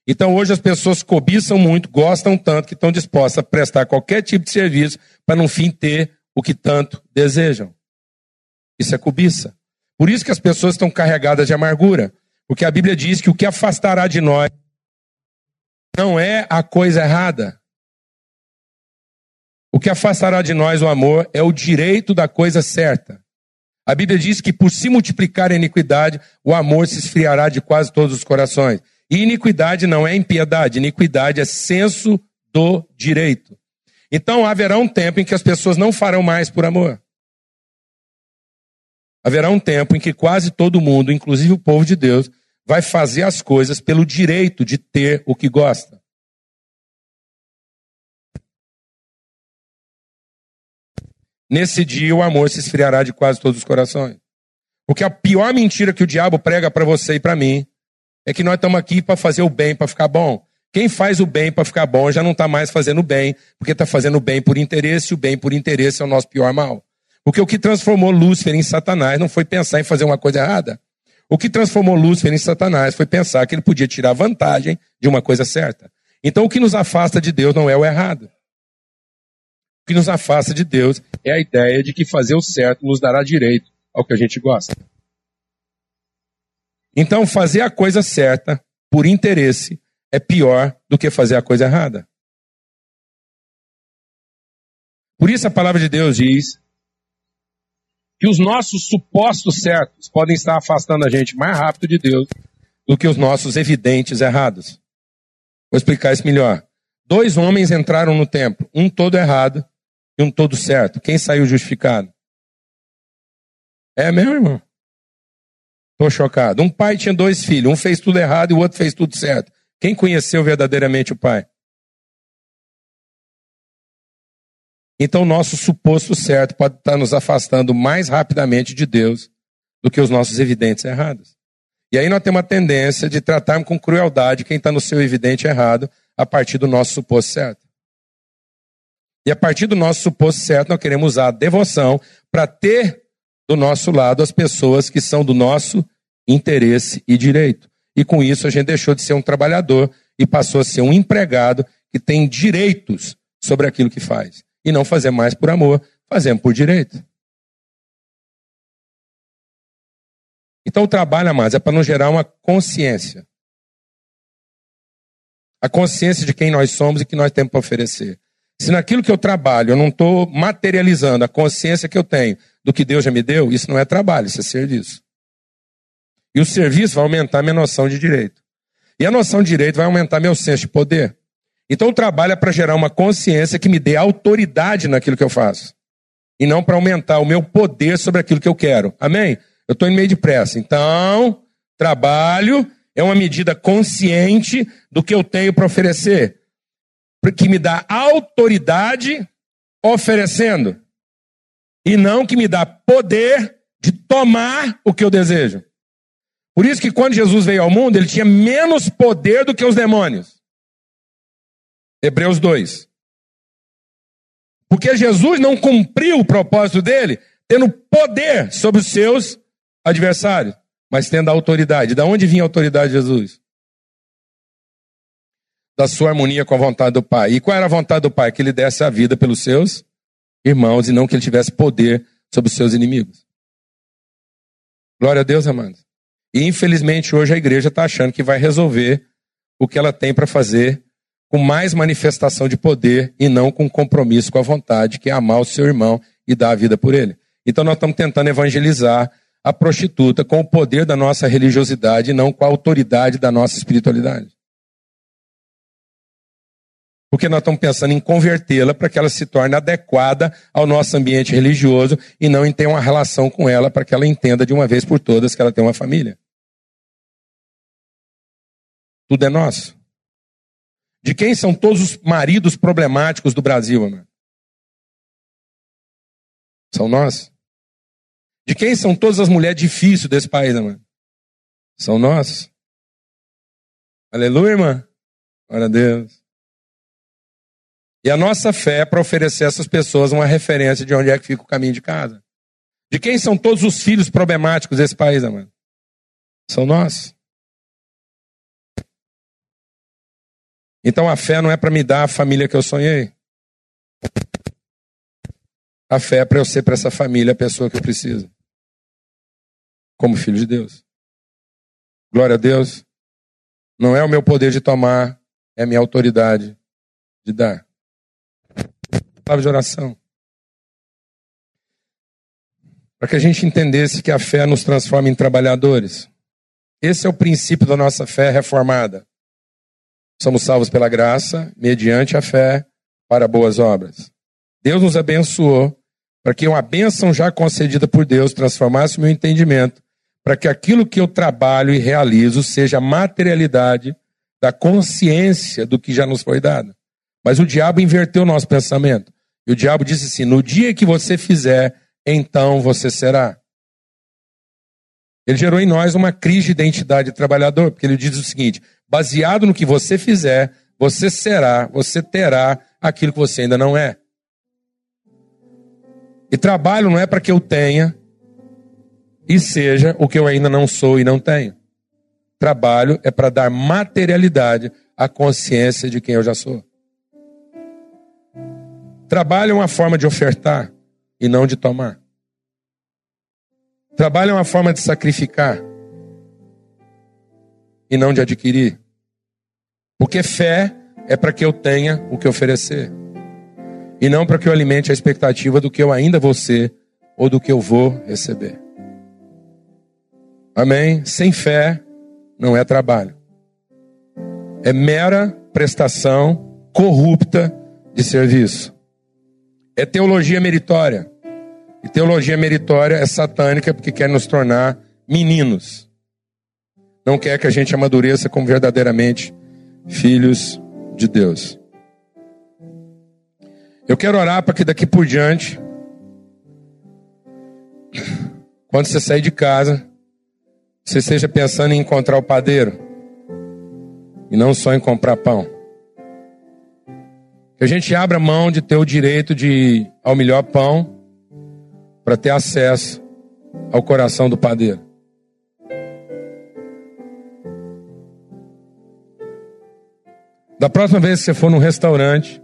Então hoje as pessoas cobiçam muito, gostam tanto que estão dispostas a prestar qualquer tipo de serviço para no fim ter o que tanto desejam. Isso é cobiça. Por isso que as pessoas estão carregadas de amargura, porque a Bíblia diz que o que afastará de nós não é a coisa errada. O que afastará de nós o amor é o direito da coisa certa. A Bíblia diz que por se multiplicar a iniquidade, o amor se esfriará de quase todos os corações. E iniquidade não é impiedade, iniquidade é senso do direito. Então haverá um tempo em que as pessoas não farão mais por amor. Haverá um tempo em que quase todo mundo, inclusive o povo de Deus, vai fazer as coisas pelo direito de ter o que gosta. Nesse dia o amor se esfriará de quase todos os corações. Porque a pior mentira que o diabo prega para você e para mim é que nós estamos aqui para fazer o bem, para ficar bom. Quem faz o bem para ficar bom já não está mais fazendo bem, porque está fazendo o bem por interesse, e o bem por interesse é o nosso pior mal. Porque o que transformou Lúcifer em Satanás não foi pensar em fazer uma coisa errada. O que transformou Lúcifer em Satanás foi pensar que ele podia tirar vantagem de uma coisa certa. Então o que nos afasta de Deus não é o errado. O que nos afasta de Deus é a ideia de que fazer o certo nos dará direito ao que a gente gosta. Então fazer a coisa certa por interesse é pior do que fazer a coisa errada. Por isso a palavra de Deus diz que os nossos supostos certos podem estar afastando a gente mais rápido de Deus do que os nossos evidentes errados. Vou explicar isso melhor. Dois homens entraram no templo, um todo errado e um todo certo. Quem saiu justificado? É mesmo, irmão? Estou chocado. Um pai tinha dois filhos, um fez tudo errado e o outro fez tudo certo. Quem conheceu verdadeiramente o pai? Então, nosso suposto certo pode estar nos afastando mais rapidamente de Deus do que os nossos evidentes errados. E aí nós temos a tendência de tratarmos com crueldade quem está no seu evidente errado a partir do nosso suposto certo. E a partir do nosso suposto certo, nós queremos usar a devoção para ter do nosso lado as pessoas que são do nosso interesse e direito. E com isso a gente deixou de ser um trabalhador e passou a ser um empregado que tem direitos sobre aquilo que faz e não fazer mais por amor, fazemos por direito. Então o trabalho, amados, é para nos gerar uma consciência. A consciência de quem nós somos e que nós temos para oferecer. Se naquilo que eu trabalho eu não estou materializando a consciência que eu tenho do que Deus já me deu, isso não é trabalho, isso é serviço. E o serviço vai aumentar minha noção de direito. E a noção de direito vai aumentar meu senso de poder. Então o trabalho é para gerar uma consciência que me dê autoridade naquilo que eu faço. E não para aumentar o meu poder sobre aquilo que eu quero. Amém? Eu estou em meio de pressa. Então, trabalho é uma medida consciente do que eu tenho para oferecer. Que me dá autoridade oferecendo. E não que me dá poder de tomar o que eu desejo. Por isso que quando Jesus veio ao mundo, ele tinha menos poder do que os demônios. Hebreus 2. Porque Jesus não cumpriu o propósito dele, tendo poder sobre os seus adversários, mas tendo a autoridade. Da onde vinha a autoridade de Jesus? Da sua harmonia com a vontade do Pai. E qual era a vontade do Pai? Que ele desse a vida pelos seus irmãos e não que ele tivesse poder sobre os seus inimigos. Glória a Deus, amados. E infelizmente hoje a igreja está achando que vai resolver o que ela tem para fazer com mais manifestação de poder e não com compromisso com a vontade, que é amar o seu irmão e dar a vida por ele. Então nós estamos tentando evangelizar a prostituta com o poder da nossa religiosidade e não com a autoridade da nossa espiritualidade. Porque nós estamos pensando em convertê-la para que ela se torne adequada ao nosso ambiente religioso e não em ter uma relação com ela para que ela entenda de uma vez por todas que ela tem uma família. Tudo é nosso. De quem são todos os maridos problemáticos do Brasil, amado? São nós. De quem são todas as mulheres difíceis desse país, amado? São nós. Aleluia, irmã. Glória a Deus. E a nossa fé é para oferecer a essas pessoas uma referência de onde é que fica o caminho de casa. De quem são todos os filhos problemáticos desse país, amado? São nós. Então a fé não é para me dar a família que eu sonhei. A fé é para eu ser para essa família a pessoa que eu preciso. Como filho de Deus. Glória a Deus. Não é o meu poder de tomar, é a minha autoridade de dar. Palavra de oração. Para que a gente entendesse que a fé nos transforma em trabalhadores. Esse é o princípio da nossa fé reformada. Somos salvos pela graça, mediante a fé, para boas obras. Deus nos abençoou para que uma bênção já concedida por Deus transformasse o meu entendimento, para que aquilo que eu trabalho e realizo seja materialidade da consciência do que já nos foi dado. Mas o diabo inverteu o nosso pensamento. E o diabo disse assim: no dia que você fizer, então você será. Ele gerou em nós uma crise de identidade de trabalhador, porque ele diz o seguinte: baseado no que você fizer, você será, você terá aquilo que você ainda não é. E trabalho não é para que eu tenha e seja o que eu ainda não sou e não tenho. Trabalho é para dar materialidade à consciência de quem eu já sou. Trabalho é uma forma de ofertar e não de tomar. Trabalho é uma forma de sacrificar e não de adquirir. Porque fé é para que eu tenha o que oferecer. E não para que eu alimente a expectativa do que eu ainda vou ser ou do que eu vou receber. Amém? Sem fé não é trabalho. É mera prestação corrupta de serviço. É teologia meritória. E teologia meritória é satânica porque quer nos tornar meninos. Não quer que a gente amadureça como verdadeiramente filhos de Deus. Eu quero orar para que daqui por diante, quando você sair de casa, você esteja pensando em encontrar o padeiro e não só em comprar pão. Que a gente abra mão de ter o direito de ao melhor pão para ter acesso ao coração do padeiro. Da próxima vez que você for num restaurante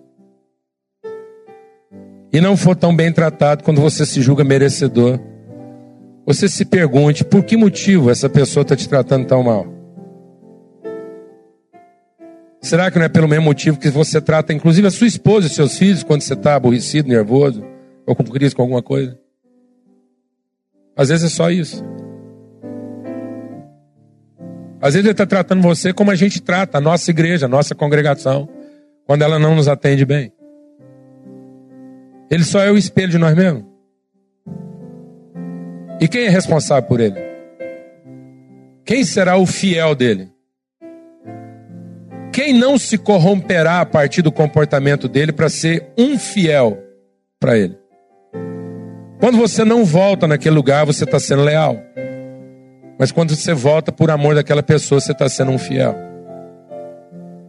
e não for tão bem tratado quando você se julga merecedor, você se pergunte por que motivo essa pessoa está te tratando tão mal. Será que não é pelo mesmo motivo que você trata, inclusive, a sua esposa e seus filhos quando você está aborrecido, nervoso ou com crise com alguma coisa? Às vezes é só isso. Às vezes ele está tratando você como a gente trata a nossa igreja, a nossa congregação, quando ela não nos atende bem. Ele só é o espelho de nós mesmos. E quem é responsável por ele? Quem será o fiel dele? Quem não se corromperá a partir do comportamento dele para ser um fiel para ele? Quando você não volta naquele lugar, você está sendo leal. Mas quando você volta por amor daquela pessoa, você está sendo um fiel.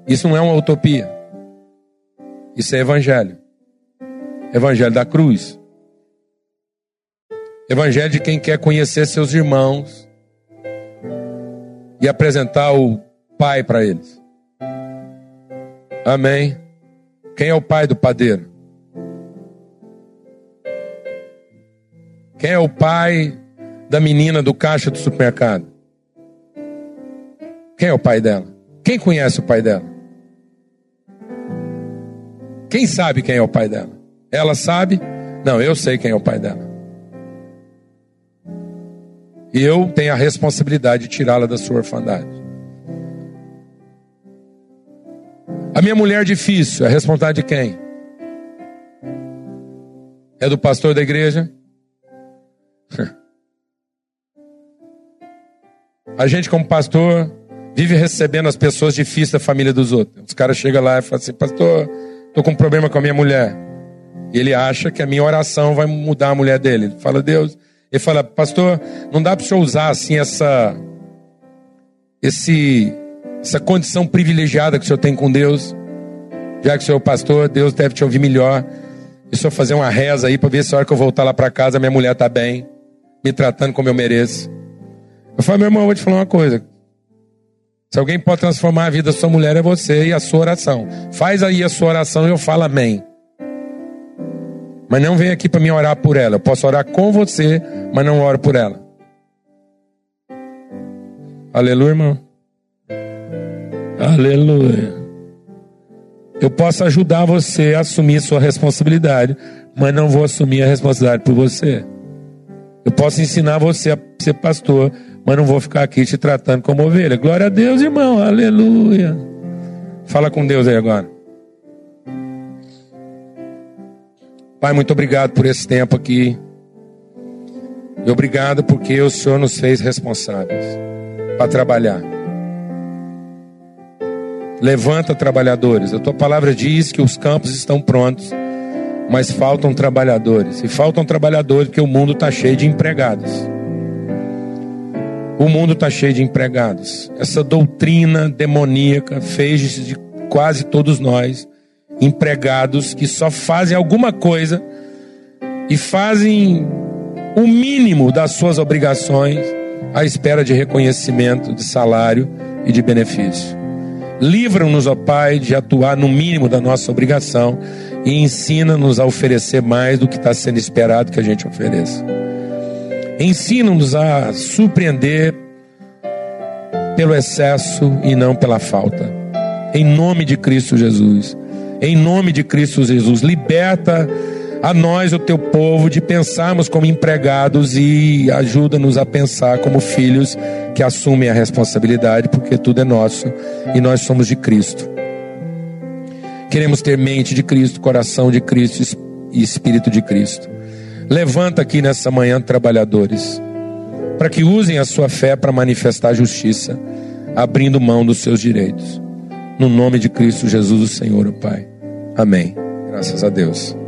Isso não é uma utopia. Isso é evangelho. Evangelho da cruz. Evangelho de quem quer conhecer seus irmãos e apresentar o Pai para eles. Amém. Quem é o pai do padeiro? Quem é o pai da menina do caixa do supermercado? Quem é o pai dela? Quem conhece o pai dela? Quem sabe quem é o pai dela? Ela sabe? Não, eu sei quem é o pai dela. E eu tenho a responsabilidade de tirá-la da sua orfandade. A minha mulher difícil, a responsabilidade de quem? É do pastor da igreja? A gente, como pastor, vive recebendo as pessoas difíceis da família dos outros. Os caras chegam lá e falam assim: Pastor, estou com um problema com a minha mulher. E ele acha que a minha oração vai mudar a mulher dele. Ele fala, Deus. Ele fala, Pastor, não dá para o senhor usar assim essa. Esse, essa condição privilegiada que o senhor tem com Deus. Já que o senhor é pastor, Deus deve te ouvir melhor. E o senhor fazer uma reza aí para ver se a hora que eu voltar lá para casa minha mulher está bem me tratando como eu mereço. Eu falei, meu irmão, eu vou te falar uma coisa. Se alguém pode transformar a vida da sua mulher, é você e a sua oração. Faz aí a sua oração e eu falo amém. Mas não vem aqui para me orar por ela. Eu posso orar com você, mas não oro por ela. Aleluia, irmão. Aleluia. Eu posso ajudar você a assumir sua responsabilidade, mas não vou assumir a responsabilidade por você. Eu posso ensinar você a ser pastor, mas não vou ficar aqui te tratando como ovelha. Glória a Deus, irmão. Aleluia. Fala com Deus aí agora. Pai, muito obrigado por esse tempo aqui. E obrigado porque o Senhor nos fez responsáveis para trabalhar. Levanta trabalhadores. A tua palavra diz que os campos estão prontos mas faltam trabalhadores. E faltam trabalhadores porque o mundo está cheio de empregados. O mundo está cheio de empregados. Essa doutrina demoníaca fez de quase todos nós empregados que só fazem alguma coisa e fazem o mínimo das suas obrigações à espera de reconhecimento, de salário e de benefício. Livra-nos, ó Pai, de atuar no mínimo da nossa obrigação e ensina-nos a oferecer mais do que está sendo esperado que a gente ofereça. Ensina-nos a surpreender pelo excesso e não pela falta. Em nome de Cristo Jesus. Em nome de Cristo Jesus. Liberta a nós, o teu povo, de pensarmos como empregados e ajuda-nos a pensar como filhos que assumem a responsabilidade, porque tudo é nosso e nós somos de Cristo. Queremos ter mente de Cristo, coração de Cristo e espírito de Cristo. Levanta aqui nessa manhã trabalhadores, para que usem a sua fé para manifestar a justiça, abrindo mão dos seus direitos. No nome de Cristo Jesus, o Senhor, o Pai. Amém. Graças a Deus.